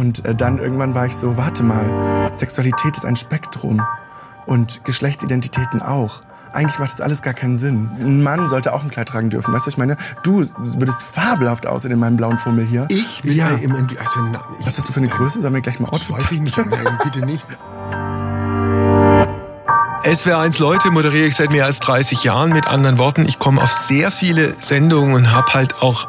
Und äh, dann irgendwann war ich so, warte mal, Sexualität ist ein Spektrum und Geschlechtsidentitäten auch. Eigentlich macht das alles gar keinen Sinn. Ein Mann sollte auch ein Kleid tragen dürfen. Weißt du, was ich meine? Du würdest fabelhaft aussehen in meinem blauen Fummel hier. Ich? Ja. Im, im, also, na, ich, Was hast du für eine Größe? Sollen wir gleich mal Outfit weiß ich nicht. Nein, bitte nicht. SWR1 Leute moderiere ich seit mehr als 30 Jahren. Mit anderen Worten, ich komme auf sehr viele Sendungen und habe halt auch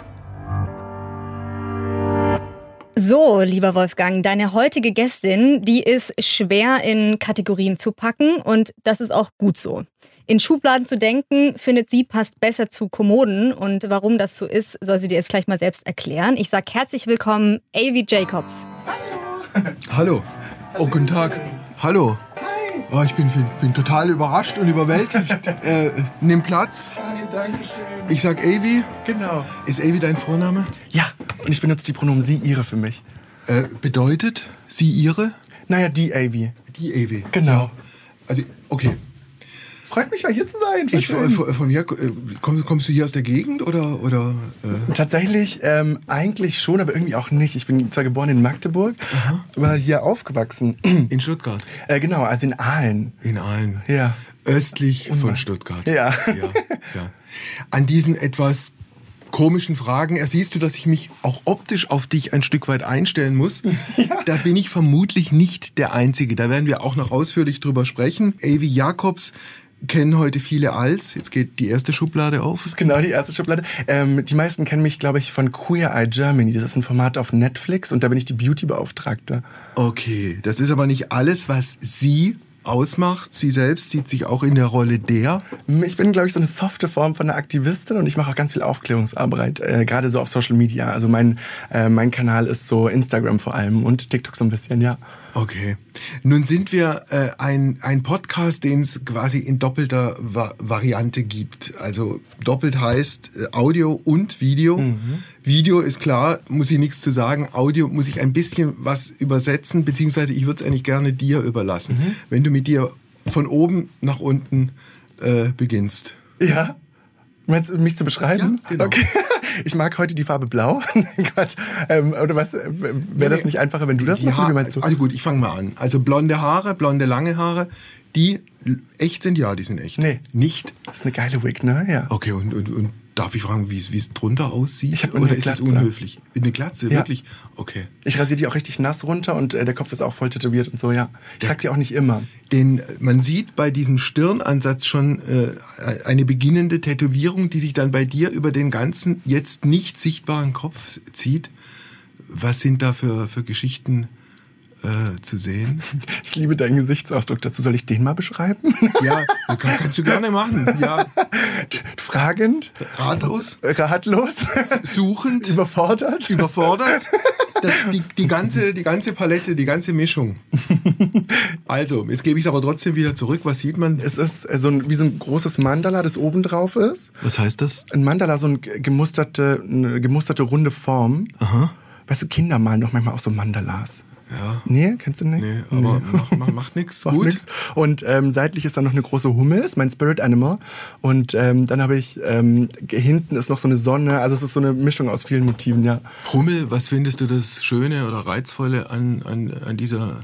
So, lieber Wolfgang, deine heutige Gästin, die ist schwer in Kategorien zu packen und das ist auch gut so. In Schubladen zu denken, findet sie passt besser zu Kommoden und warum das so ist, soll sie dir jetzt gleich mal selbst erklären. Ich sag herzlich willkommen, Avi Jacobs. Hallo. Oh, guten Tag. Hallo. Oh, ich bin, bin total überrascht und überwältigt. äh, nimm Platz. Hi, danke schön. Ich sag Avi. Genau. Ist Avi dein Vorname? Ja, und ich benutze die Pronomen sie, ihre für mich. Äh, bedeutet sie ihre? Naja, die Avi. Die Avi. Genau. Also, okay. Freut mich mal hier zu sein. Ich, von, mir, äh, komm, kommst du hier aus der Gegend oder? oder äh? Tatsächlich ähm, eigentlich schon, aber irgendwie auch nicht. Ich bin zwar geboren in Magdeburg, aber hier aufgewachsen. In Stuttgart. äh, genau, also in Aalen. In Aalen. Ja. Östlich von Stuttgart. Ja. ja, ja. An diesen etwas komischen Fragen ersiehst du, dass ich mich auch optisch auf dich ein Stück weit einstellen muss. Da bin ich vermutlich nicht der Einzige. Da werden wir auch noch ausführlich drüber sprechen. Avi Jacobs kennen heute viele als. Jetzt geht die erste Schublade auf. Genau, die erste Schublade. Ähm, die meisten kennen mich, glaube ich, von Queer Eye Germany. Das ist ein Format auf Netflix und da bin ich die Beauty-Beauftragte. Okay, das ist aber nicht alles, was sie ausmacht. Sie selbst sieht sich auch in der Rolle der. Ich bin, glaube ich, so eine softe Form von einer Aktivistin und ich mache auch ganz viel Aufklärungsarbeit, äh, gerade so auf Social Media. Also mein, äh, mein Kanal ist so Instagram vor allem und TikTok so ein bisschen, ja. Okay. Nun sind wir äh, ein, ein Podcast, den es quasi in doppelter Va Variante gibt. Also doppelt heißt äh, Audio und Video. Video ist klar, muss ich nichts zu sagen. Audio muss ich ein bisschen was übersetzen, beziehungsweise ich würde es eigentlich gerne dir überlassen, wenn du mit dir von oben nach unten äh, beginnst. Ja? Meinst du, mich zu beschreiben? Ja, genau. Okay. Ich mag heute die Farbe Blau. Quatsch. Ähm, oder was? Wäre das nicht einfacher, wenn du das machst? Wie meinst du? Also gut, ich fange mal an. Also blonde Haare, blonde lange Haare, die echt sind, ja, die sind echt. Nee. Nicht? Das ist eine geile Wig, ne? Ja. Okay, und, und, und darf ich fragen, wie es drunter aussieht? Ich Oder ist es unhöflich? Eine Glatze, Ja. wirklich? Okay. Ich rasiere die auch richtig nass runter und äh, der Kopf ist auch voll tätowiert und so, ja. Ich trage die auch nicht immer. Denn äh, man sieht bei diesem Stirnansatz schon äh, eine beginnende Tätowierung, die sich dann bei dir über den ganzen jetzt nicht sichtbaren Kopf zieht. Was sind da für, für Geschichten äh, zu sehen? Ich liebe deinen Gesichtsausdruck. Dazu soll ich den mal beschreiben? Ja, kann, kannst du gerne machen. Ja, Fragend, ratlos, ratlos, suchend, überfordert. überfordert. Das, die, die, ganze, die ganze Palette, die ganze Mischung. Also, jetzt gebe ich es aber trotzdem wieder zurück. Was sieht man? Es ist äh, so ein, wie so ein großes Mandala, das oben drauf ist. Was heißt das? Ein Mandala, so eine gemusterte, eine gemusterte runde Form. Aha. Weißt du, Kinder malen doch manchmal auch so Mandalas. Ja. Nee, kennst du nicht? Nee, aber Macht, macht, macht nichts. Gut. nix. Und ähm, seitlich ist dann noch eine große Hummel, ist mein Spirit Animal. Und ähm, dann habe ich, ähm, hinten ist noch so eine Sonne. Also es ist so eine Mischung aus vielen Motiven, ja. Hummel, was findest du das Schöne oder Reizvolle an, an, an, dieser,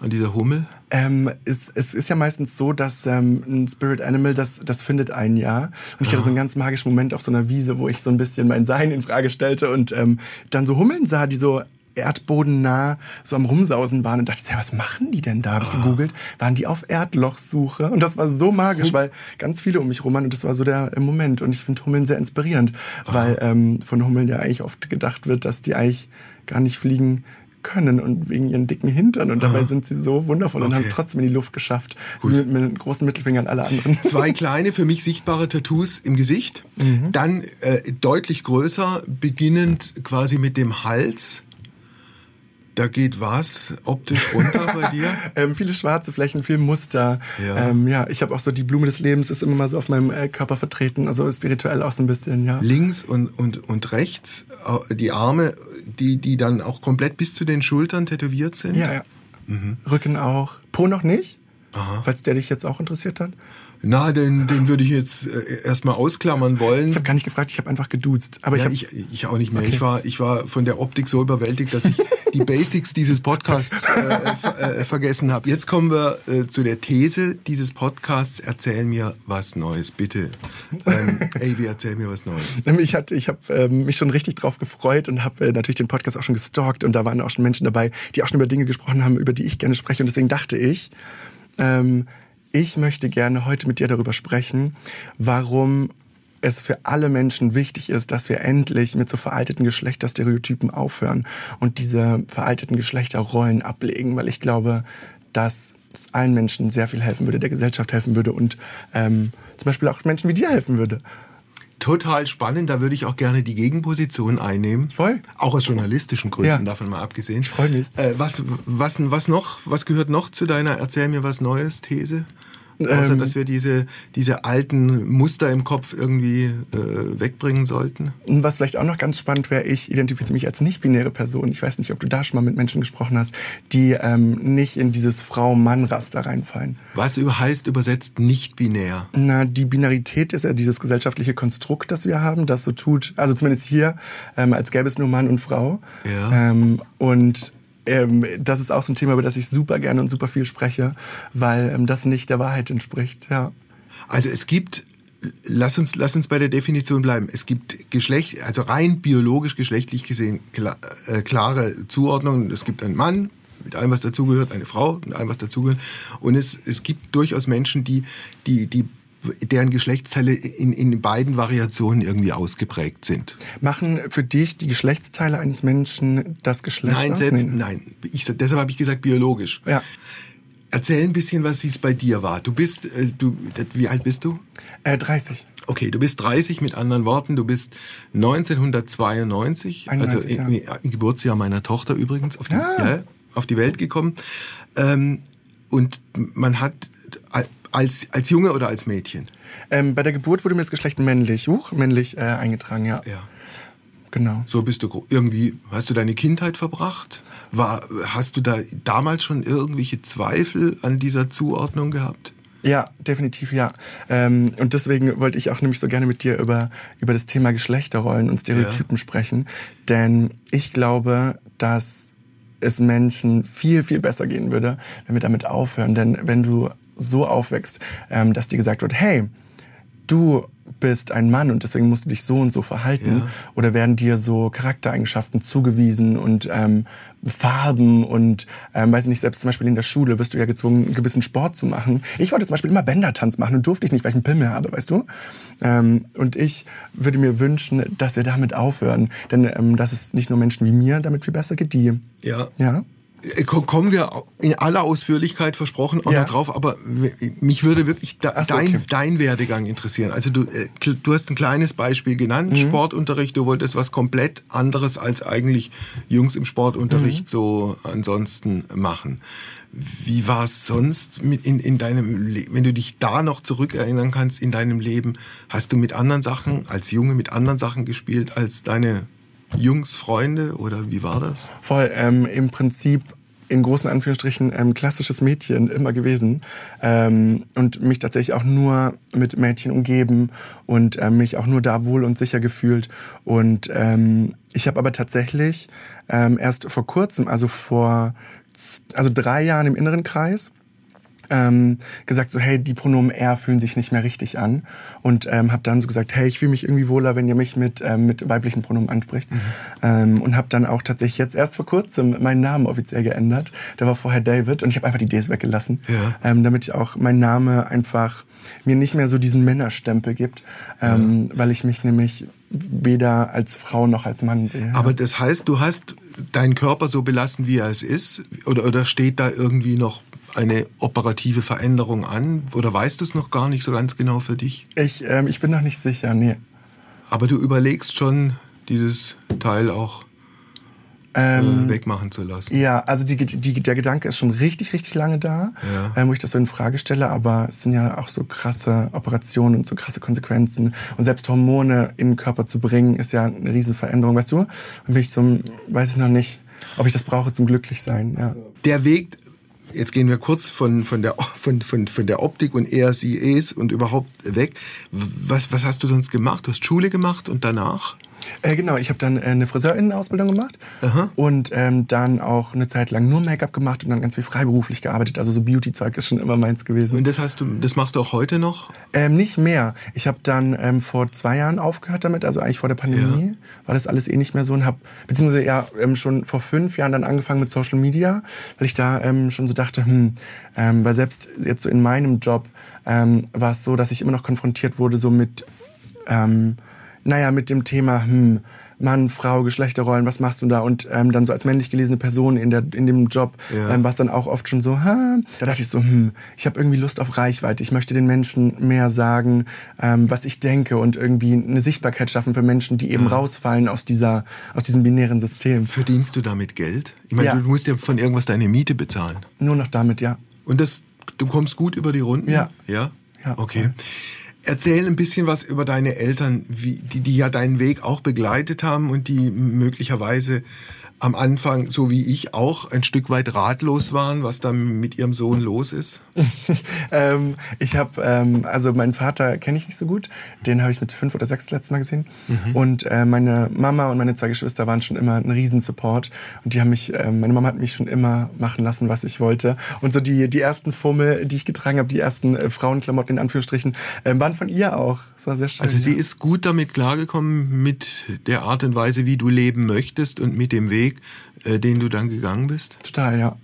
an dieser Hummel? Ähm, es, es ist ja meistens so, dass ähm, ein Spirit Animal, das, das findet ein Jahr. Und ich hatte so einen ganz magischen Moment auf so einer Wiese, wo ich so ein bisschen mein Sein in Frage stellte und ähm, dann so Hummeln sah, die so erdbodennah so am Rumsausen waren und dachte, ja, was machen die denn da? Habe ich gegoogelt, waren die auf Erdlochsuche und das war so magisch, weil ganz viele um mich rum waren und das war so der Moment und ich finde Hummeln sehr inspirierend, weil ähm, von Hummeln ja eigentlich oft gedacht wird, dass die eigentlich gar nicht fliegen können und wegen ihren dicken Hintern und dabei sind sie so wundervoll und Okay. haben es trotzdem in die Luft geschafft. Mit, mit einem großen Mittelfinger an alle anderen. Zwei kleine, für mich sichtbare Tattoos im Gesicht. Dann äh, deutlich größer, beginnend quasi mit dem Hals. Da geht was optisch runter bei dir? ähm, viele schwarze Flächen, viel Muster. Ja, ähm, ja ich habe auch so die Blume des Lebens ist immer mal so auf meinem äh, Körper vertreten, also spirituell auch so ein bisschen, ja. Links und, und, und rechts die Arme, die, die dann auch komplett bis zu den Schultern tätowiert sind? Ja, ja. Mhm. Rücken auch. Po noch nicht, Aha. falls der dich jetzt auch interessiert hat. Na, den, den würde ich jetzt äh, erstmal ausklammern wollen. Ich habe gar nicht gefragt, ich habe einfach geduzt. Aber ja, ich, hab, ich, ich auch nicht mehr. Okay. Ich, war, ich war von der Optik so überwältigt, dass ich die Basics dieses Podcasts äh, äh, vergessen habe. Jetzt kommen wir äh, zu der These dieses Podcasts. Erzähl mir was Neues, bitte. Ähm, Avi, erzähl mir was Neues. Ich, hatte, ich habe ähm, mich schon richtig drauf gefreut und habe äh, natürlich den Podcast auch schon gestalkt. Und da waren auch schon Menschen dabei, die auch schon über Dinge gesprochen haben, über die ich gerne spreche. Und deswegen dachte ich, ähm, ich möchte gerne heute mit dir darüber sprechen, warum es für alle Menschen wichtig ist, dass wir endlich mit so veralteten Geschlechterstereotypen aufhören und diese veralteten Geschlechterrollen ablegen, weil ich glaube, dass es allen Menschen sehr viel helfen würde, der Gesellschaft helfen würde und ähm, zum Beispiel auch Menschen wie dir helfen würde total spannend. Da würde ich auch gerne die Gegenposition einnehmen. Voll. Auch aus journalistischen Gründen, ja. davon mal abgesehen. Ich freue mich. Äh, was, was, was noch? Was gehört noch zu deiner Erzähl mir was Neues These? Außer, ähm, dass wir diese, diese alten Muster im Kopf irgendwie äh, wegbringen sollten. Was vielleicht auch noch ganz spannend wäre, ich identifiziere mich als nicht-binäre Person. Ich weiß nicht, ob du da schon mal mit Menschen gesprochen hast, die ähm, nicht in dieses Frau-Mann-Raster reinfallen. Was heißt übersetzt nicht-binär? Na, die Binarität ist ja dieses gesellschaftliche Konstrukt, das wir haben, das so tut, also zumindest hier, ähm, als gäbe es nur Mann und Frau. Ja. Ähm, und ähm, das ist auch so ein Thema, über das ich super gerne und super viel spreche, weil ähm, das nicht der Wahrheit entspricht. Ja. Also es gibt Lass uns, lass uns bei der Definition bleiben. Es gibt Geschlecht, also rein biologisch geschlechtlich gesehen klar, äh, klare Zuordnungen. Es gibt einen Mann mit allem, was dazugehört, eine Frau mit allem, was dazugehört. Und es, es gibt durchaus Menschen, die, die, die deren Geschlechtsteile in, in beiden Variationen irgendwie ausgeprägt sind. Machen für dich die Geschlechtsteile eines Menschen das Geschlecht? Nein, selbst, nee. nein. Ich, deshalb habe ich gesagt biologisch. Ja. Erzähl ein bisschen was, wie es bei dir war. Du bist, äh, du, wie alt bist du? Äh, 30. Okay, du bist 30 mit anderen Worten. Du bist 1992, 91, also ja. im Geburtsjahr meiner Tochter übrigens, auf die, ah. ja, auf die Welt gekommen. Ähm, und man hat als, als Junge oder als Mädchen? Ähm, bei der Geburt wurde mir das Geschlecht männlich, huch, männlich äh, eingetragen, ja. Ja. Genau. So bist du irgendwie, hast du deine Kindheit verbracht? War, hast du da damals schon irgendwelche Zweifel an dieser Zuordnung gehabt? Ja, definitiv ja. Ähm, und deswegen wollte ich auch nämlich so gerne mit dir über, über das Thema Geschlechterrollen und Stereotypen ja. sprechen. Denn ich glaube, dass es Menschen viel, viel besser gehen würde, wenn wir damit aufhören. Denn wenn du so aufwächst, ähm, dass dir gesagt wird, hey, du bist ein Mann und deswegen musst du dich so und so verhalten? Ja. Oder werden dir so Charaktereigenschaften zugewiesen und ähm, Farben und, ähm, weiß ich nicht, selbst zum Beispiel in der Schule wirst du ja gezwungen, einen gewissen Sport zu machen. Ich wollte zum Beispiel immer Bändertanz machen und durfte ich nicht, weil ich einen Pimmel habe, weißt du? Ähm, und ich würde mir wünschen, dass wir damit aufhören, denn ähm, dass es nicht nur Menschen wie mir damit viel besser geht, die... Ja. Ja? Äh, kommen wir in aller Ausführlichkeit versprochen auch ja. noch drauf, aber mich würde wirklich da, so, dein, okay. dein Werdegang interessieren. Also du, äh, du hast ein kleines Beispiel genannt, mhm. Sportunterricht, du wolltest was komplett anderes als eigentlich Jungs im Sportunterricht mhm. so ansonsten machen. Wie war es sonst mit in, in deinem Leben, wenn du dich da noch zurückerinnern kannst in deinem Leben, hast du mit anderen Sachen, als Junge mit anderen Sachen gespielt als deine Jungs, Freunde oder wie war das? Voll, ähm, im Prinzip in großen Anführungsstrichen ähm, klassisches Mädchen immer gewesen ähm, und mich tatsächlich auch nur mit Mädchen umgeben und ähm, mich auch nur da wohl und sicher gefühlt. Und ähm, ich habe aber tatsächlich ähm, erst vor kurzem, also vor also drei Jahren im inneren Kreis, ähm, gesagt so, hey, die Pronomen er fühlen sich nicht mehr richtig an und ähm, habe dann so gesagt, hey, ich fühle mich irgendwie wohler, wenn ihr mich mit, ähm, mit weiblichen Pronomen anspricht mhm. ähm, und habe dann auch tatsächlich jetzt erst vor kurzem meinen Namen offiziell geändert. Der war vorher David und ich habe einfach die Ds weggelassen, ja. ähm, damit ich auch mein Name einfach mir nicht mehr so diesen Männerstempel gibt, ähm, ja. weil ich mich nämlich weder als Frau noch als Mann sehe. Aber das heißt, du hast deinen Körper so belassen, wie er es ist? Oder, oder steht da irgendwie noch eine operative Veränderung an? Oder weißt du es noch gar nicht so ganz genau für dich? Ich, ähm, ich bin noch nicht sicher, nee. Aber du überlegst schon, dieses Teil auch ähm, wegmachen zu lassen. Ja, also die, die, der Gedanke ist schon richtig, richtig lange da, ja. ähm, wo ich das so in Frage stelle, aber es sind ja auch so krasse Operationen und so krasse Konsequenzen. Und selbst Hormone in den Körper zu bringen, ist ja eine Riesenveränderung, weißt du? Und bin ich so, weiß ich noch nicht, ob ich das brauche zum Glücklichsein. Ja. Der Weg jetzt gehen wir kurz von, von, der, von, von, von der Optik und er, sie, es und überhaupt weg. Was, was hast du sonst gemacht? Du hast Schule gemacht und danach? Äh, genau, ich habe dann äh, eine Friseurinnenausbildung gemacht Aha. und ähm, dann auch eine Zeit lang nur Make-up gemacht und dann ganz viel freiberuflich gearbeitet. Also so Beauty-Zeug ist schon immer meins gewesen. Und das hast du, das machst du auch heute noch? Ähm, nicht mehr. Ich habe dann ähm, vor zwei Jahren aufgehört damit, also eigentlich vor der Pandemie ja. war das alles eh nicht mehr so und habe beziehungsweise ja ähm, schon vor fünf Jahren dann angefangen mit Social Media, weil ich da ähm, schon so dachte, hm, ähm, weil selbst jetzt so in meinem Job ähm, war es so, dass ich immer noch konfrontiert wurde so mit ähm, naja, mit dem Thema, hm, Mann, Frau, Geschlechterrollen, was machst du da? Und ähm, dann so als männlich gelesene Person in, der, in dem Job, ja. ähm, was dann auch oft schon so, ha, da dachte ich so, hm, ich habe irgendwie Lust auf Reichweite. Ich möchte den Menschen mehr sagen, ähm, was ich denke und irgendwie eine Sichtbarkeit schaffen für Menschen, die eben ja. rausfallen aus, dieser, aus diesem binären System. Verdienst du damit Geld? Ich meine, ja. du musst ja von irgendwas deine Miete bezahlen. Nur noch damit, ja. Und das, du kommst gut über die Runden? Ja. Ja? Ja. Okay. Erzähl ein bisschen was über deine Eltern, wie, die, die ja deinen Weg auch begleitet haben und die möglicherweise am Anfang, so wie ich auch, ein Stück weit ratlos waren, was da mit ihrem Sohn los ist? ähm, ich habe, ähm, also meinen Vater kenne ich nicht so gut. Den habe ich mit fünf oder sechs letztes Mal gesehen. Mhm. Und äh, meine Mama und meine zwei Geschwister waren schon immer ein Riesensupport. Und die haben mich, äh, meine Mama hat mich schon immer machen lassen, was ich wollte. Und so die, die ersten Fummel, die ich getragen habe, die ersten äh, Frauenklamotten in Anführungsstrichen, äh, waren von ihr auch. Das war sehr schön. Also sie ja. ist gut damit klargekommen mit der Art und Weise, wie du leben möchtest und mit dem Weg, äh, den du dann gegangen bist? Total, ja.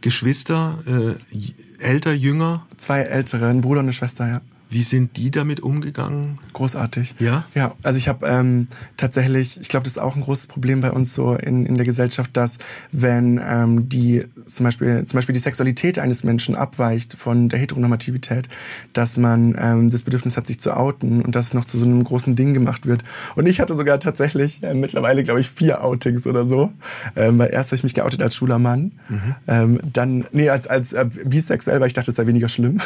Geschwister, äh, älter, jünger? Zwei ältere, ein Bruder und eine Schwester, ja. Wie sind die damit umgegangen? Großartig. Ja? Ja, also ich habe ähm, tatsächlich, ich glaube, das ist auch ein großes Problem bei uns so in, in der Gesellschaft, dass wenn ähm, die zum Beispiel, zum Beispiel die Sexualität eines Menschen abweicht von der Heteronormativität, dass man ähm, das Bedürfnis hat, sich zu outen und das noch zu so einem großen Ding gemacht wird. Und ich hatte sogar tatsächlich äh, mittlerweile, glaube ich, vier Outings oder so. Ähm, weil erst habe ich mich geoutet als schwuler Mann, mhm. ähm, dann, nee, als, als äh, bisexuell, weil ich dachte, es sei weniger schlimm.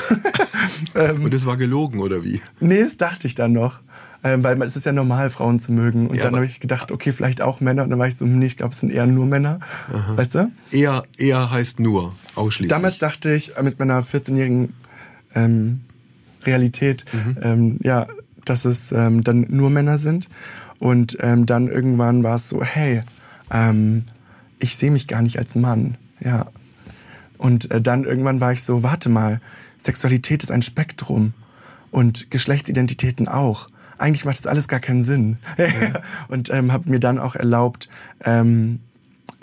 und das war gelogen gelogen oder wie? Nee, das dachte ich dann noch. Ähm, weil es ist ja normal, Frauen zu mögen. Und ja, dann habe ich gedacht, okay, vielleicht auch Männer. Und dann war ich so, nee, ich glaube, es sind eher nur Männer. Aha. Weißt du? Eher, eher heißt nur, ausschließlich. Damals dachte ich mit meiner 14-jährigen ähm, Realität, mhm. ähm, ja, dass es ähm, dann nur Männer sind. Und ähm, dann irgendwann war es so, hey, ähm, ich sehe mich gar nicht als Mann. Ja. Und äh, dann irgendwann war ich so, warte mal, Sexualität ist ein Spektrum und Geschlechtsidentitäten auch. Eigentlich macht das alles gar keinen Sinn. Ja. und ähm, habe mir dann auch erlaubt, ähm,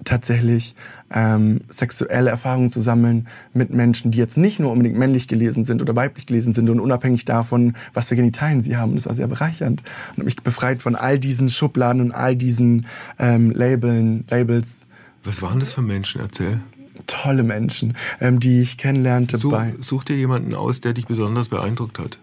tatsächlich ähm, sexuelle Erfahrungen zu sammeln mit Menschen, die jetzt nicht nur unbedingt männlich gelesen sind oder weiblich gelesen sind und unabhängig davon, was für Genitalien sie haben. Das war sehr bereichernd und habe mich befreit von all diesen Schubladen und all diesen ähm, Labeln, Labels. Was waren das für Menschen? Erzähl tolle Menschen, ähm, die ich kennenlernte. Such, bei such dir jemanden aus, der dich besonders beeindruckt hat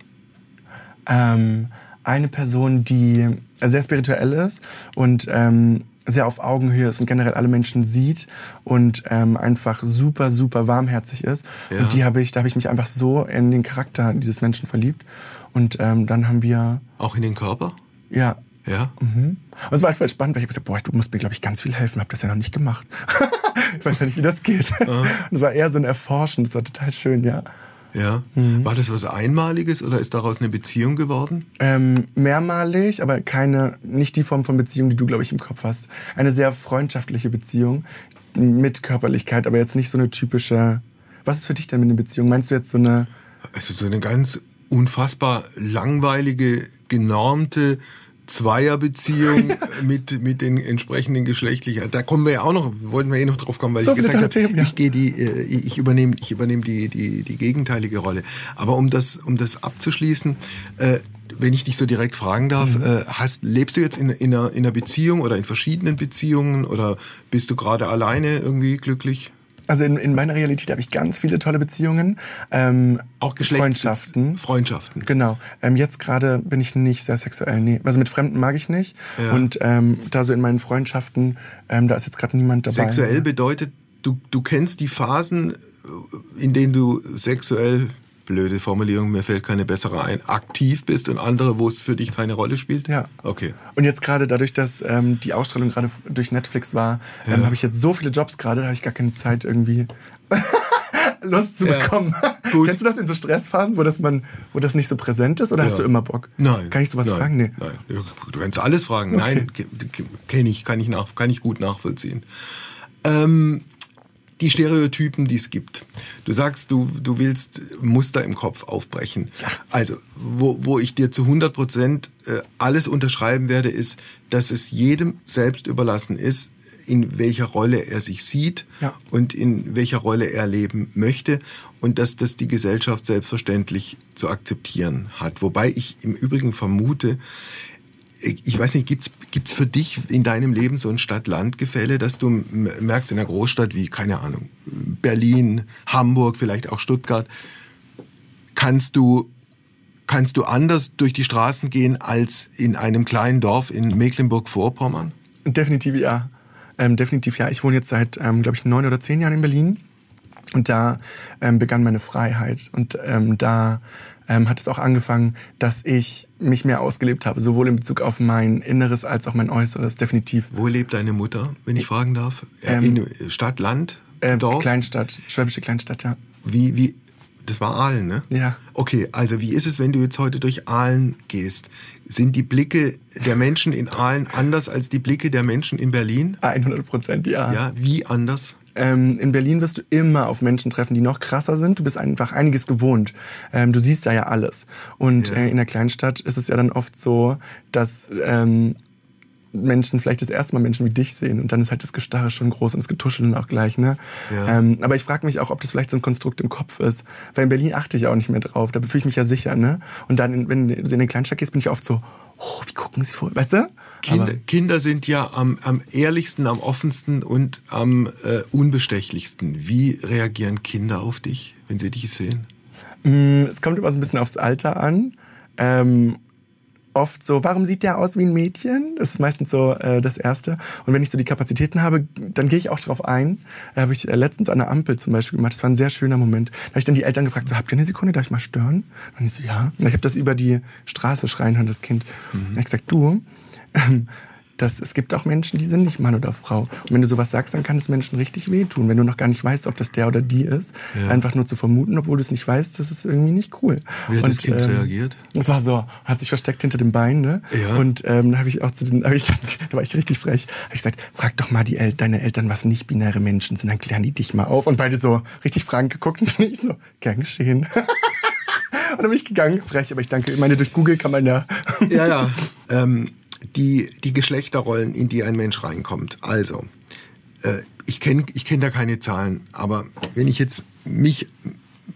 ähm, eine Person, die sehr spirituell ist und ähm, sehr auf Augenhöhe ist und generell alle Menschen sieht und ähm, einfach super, super warmherzig ist. Ja. Und die habe ich, da habe ich mich einfach so in den Charakter dieses Menschen verliebt. Und ähm, dann haben wir. Auch in den Körper? Ja. Ja. Mhm. Und es war halt voll spannend, weil ich gesagt boah, du musst mir, glaube ich, ganz viel helfen. Hab das ja noch nicht gemacht. ich weiß ja nicht, wie das geht. Und es war eher so ein Erforschen. Das war total schön, ja. Ja. Mhm. War das was Einmaliges oder ist daraus eine Beziehung geworden? Ähm, mehrmalig, aber keine, nicht die Form von Beziehung, die du, glaube ich, im Kopf hast. Eine sehr freundschaftliche Beziehung mit Körperlichkeit, aber jetzt nicht so eine typische. Was ist für dich denn mit einer Beziehung? Meinst du jetzt so eine. Also so eine ganz unfassbar langweilige, genormte, Zweierbeziehung mit, mit den entsprechenden geschlechtlichen. Da kommen wir ja auch noch, wollten wir eh noch drauf kommen, weil so ich gesagt habe, Themen, ja. ich gehe die, äh, ich übernehme, ich übernehme die, die, die gegenteilige Rolle. Aber um das, um das abzuschließen, äh, wenn ich dich so direkt fragen darf, mhm. äh, hast, lebst du jetzt in, in, einer, in einer Beziehung oder in verschiedenen Beziehungen oder bist du gerade alleine irgendwie glücklich? Also in, in meiner Realität habe ich ganz viele tolle Beziehungen. Ähm, Auch Geschlechtsfreundschaften. Freundschaften. Genau. Ähm, jetzt gerade bin ich nicht sehr sexuell. Nee. Also mit Fremden mag ich nicht. Ja. Und ähm, da so in meinen Freundschaften, ähm, da ist jetzt gerade niemand dabei. Sexuell bedeutet, du, du kennst die Phasen, in denen du sexuell blöde Formulierung, mir fällt keine bessere ein, aktiv bist und andere, wo es für dich keine Rolle spielt? Ja. Okay. Und jetzt gerade dadurch, dass ähm, die Ausstrahlung gerade durch Netflix war, ähm, Ja. habe ich jetzt so viele Jobs gerade, da habe ich gar keine Zeit irgendwie Lust zu Ja. bekommen. Gut. Kennst du das in so Stressphasen, wo das, man, wo das nicht so präsent ist oder hast Ja. du immer Bock? Nein. Kann ich sowas nein, fragen? Nee. Nein. Du kannst alles fragen. Nein, kenne ich, kann ich, nach, kann ich gut nachvollziehen. Ähm, die Stereotypen, die es gibt. Du sagst, du, du willst Muster im Kopf aufbrechen. Also, wo, wo ich dir zu 100 Prozent äh, alles unterschreiben werde, ist, dass es jedem selbst überlassen ist, in welcher Rolle er sich sieht Ja. und in welcher Rolle er leben möchte und dass das die Gesellschaft selbstverständlich zu akzeptieren hat. Wobei ich im Übrigen vermute, ich weiß nicht, gibt's gibt's für dich in deinem Leben so ein Stadt-Land-Gefälle, dass du merkst in einer Großstadt wie, keine Ahnung, Berlin, Hamburg, vielleicht auch Stuttgart, kannst du, kannst du anders durch die Straßen gehen als in einem kleinen Dorf in Mecklenburg-Vorpommern? Definitiv ja. Ähm, definitiv ja. Ich wohne jetzt seit, ähm, glaube ich, neun oder zehn Jahren in Berlin. Und da ähm, begann meine Freiheit. Und ähm, da ähm, hat es auch angefangen, dass ich mich mehr ausgelebt habe, sowohl in Bezug auf mein Inneres als auch mein Äußeres, definitiv. Wo lebt deine Mutter, wenn ich fragen darf? Ähm, in Stadt, Land, Ähm, Dorf? Kleinstadt, schwäbische Kleinstadt, ja. Wie, wie, das war Aalen, ne? Ja. Okay, also wie ist es, wenn du jetzt heute durch Aalen gehst? Sind die Blicke der Menschen in Aalen anders als die Blicke der Menschen in Berlin? 100 Prozent, ja. Ja, wie anders? Ähm, in Berlin wirst du immer auf Menschen treffen, die noch krasser sind. Du bist einfach einiges gewohnt. Ähm, du siehst da ja alles. Und Ja. äh, in der Kleinstadt ist es ja dann oft so, dass ähm, Menschen vielleicht das erste Mal Menschen wie dich sehen und dann ist halt das Gestarre schon groß und das Getuscheln auch gleich. Ne? Ja. Ähm, aber ich frage mich auch, ob das vielleicht so ein Konstrukt im Kopf ist. Weil in Berlin achte ich auch nicht mehr drauf. Da fühle ich mich ja sicher. Ne? Und dann, wenn du in eine Kleinstadt gehst, bin ich oft so, oh, wie gucken sie vor? Weißt du? Kinder, Kinder sind ja am, am ehrlichsten, am offensten und am äh, unbestechlichsten. Wie reagieren Kinder auf dich, wenn sie dich sehen? Mm, Es kommt immer so ein bisschen aufs Alter an. Ähm, oft so, warum sieht der aus wie ein Mädchen? Das ist meistens so äh, das Erste. Und wenn ich so die Kapazitäten habe, dann gehe ich auch drauf ein. Äh, habe ich äh, letztens an der Ampel zum Beispiel gemacht. Das war ein sehr schöner Moment. Da habe ich dann die Eltern gefragt, so, habt ihr eine Sekunde, darf ich mal stören? Und ich so, ja. Und ich habe das über die Straße schreien hören, das Kind. Mhm. Und ich gesagt, du, ähm, das, es gibt auch Menschen, die sind nicht Mann oder Frau. Und wenn du sowas sagst, dann kann es Menschen richtig wehtun. Wenn du noch gar nicht weißt, ob das der oder die ist, Ja. einfach nur zu vermuten, obwohl du es nicht weißt, das ist irgendwie nicht cool. Wie hat das Kind reagiert? Es war so, hat sich versteckt hinter dem Bein, ne? Ja. Und ähm, dann habe ich auch zu den, ich dann, da war ich richtig frech, habe ich gesagt, frag doch mal die El deine Eltern, was nicht-binäre Menschen sind, dann klären die dich mal auf. Und beide so richtig fragend geguckt und ich so, gern geschehen. und dann bin ich gegangen, frech, aber ich danke, ich meine, durch Google kann man ja. Ja, ja. ähm, die, die Geschlechterrollen, in die ein Mensch reinkommt. Also, äh, ich kenne ich kenn da keine Zahlen, aber wenn ich jetzt mich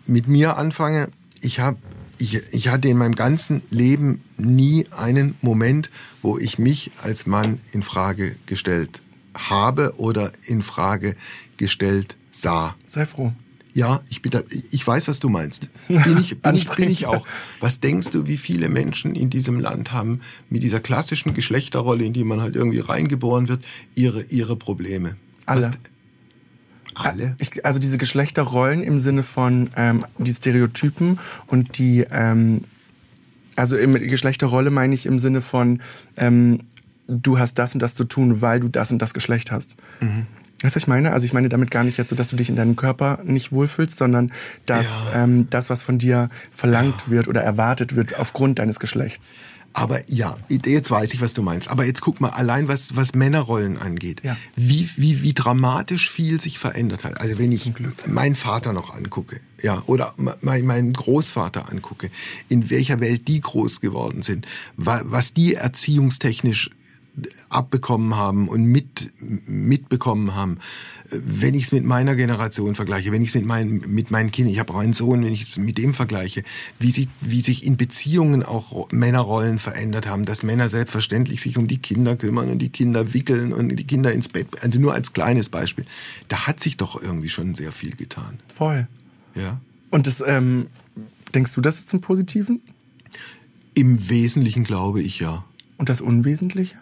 mit mir anfange, ich habe ich, ich hatte in meinem ganzen Leben nie einen Moment, wo ich mich als Mann in Frage gestellt habe oder in Frage gestellt sah. Sei froh. Ja, ich, bin da, ich weiß, was du meinst. Bin ich, bin, ich, bin ich auch. Was denkst du, wie viele Menschen in diesem Land haben mit dieser klassischen Geschlechterrolle, in die man halt irgendwie reingeboren wird, ihre, ihre Probleme? Alle. Was, alle? Ich, also diese Geschlechterrollen im Sinne von ähm, die Stereotypen und die, ähm, also im Geschlechterrolle meine ich im Sinne von, ähm, du hast das und das zu tun, weil du das und das Geschlecht hast. Mhm. Weißt du, was ich meine? Also ich meine damit gar nicht jetzt so, dass du dich in deinem Körper nicht wohlfühlst, sondern dass Ja. ähm, das, was von dir verlangt wird oder erwartet wird, aufgrund deines Geschlechts. Aber ja, jetzt weiß ich, was du meinst. Aber jetzt guck mal, allein was, was Männerrollen angeht, Ja. wie, wie, wie dramatisch viel sich verändert hat. Also wenn ich meinen Vater noch angucke, ja, oder mein, meinen Großvater angucke, in welcher Welt die groß geworden sind, wa- was die erziehungstechnisch abbekommen haben und mit, mitbekommen haben, wenn ich es mit meiner Generation vergleiche, wenn ich es mit, mein, mit meinen Kindern, ich habe auch einen Sohn, wenn ich es mit dem vergleiche, wie sich, wie sich in Beziehungen auch Männerrollen verändert haben, dass Männer selbstverständlich sich um die Kinder kümmern und die Kinder wickeln und die Kinder ins Bett, also nur als kleines Beispiel. Da hat sich doch irgendwie schon sehr viel getan. Voll. Ja. Und das, ähm, denkst du, das ist zum Positiven? Im Wesentlichen glaube ich ja. Und das Unwesentliche?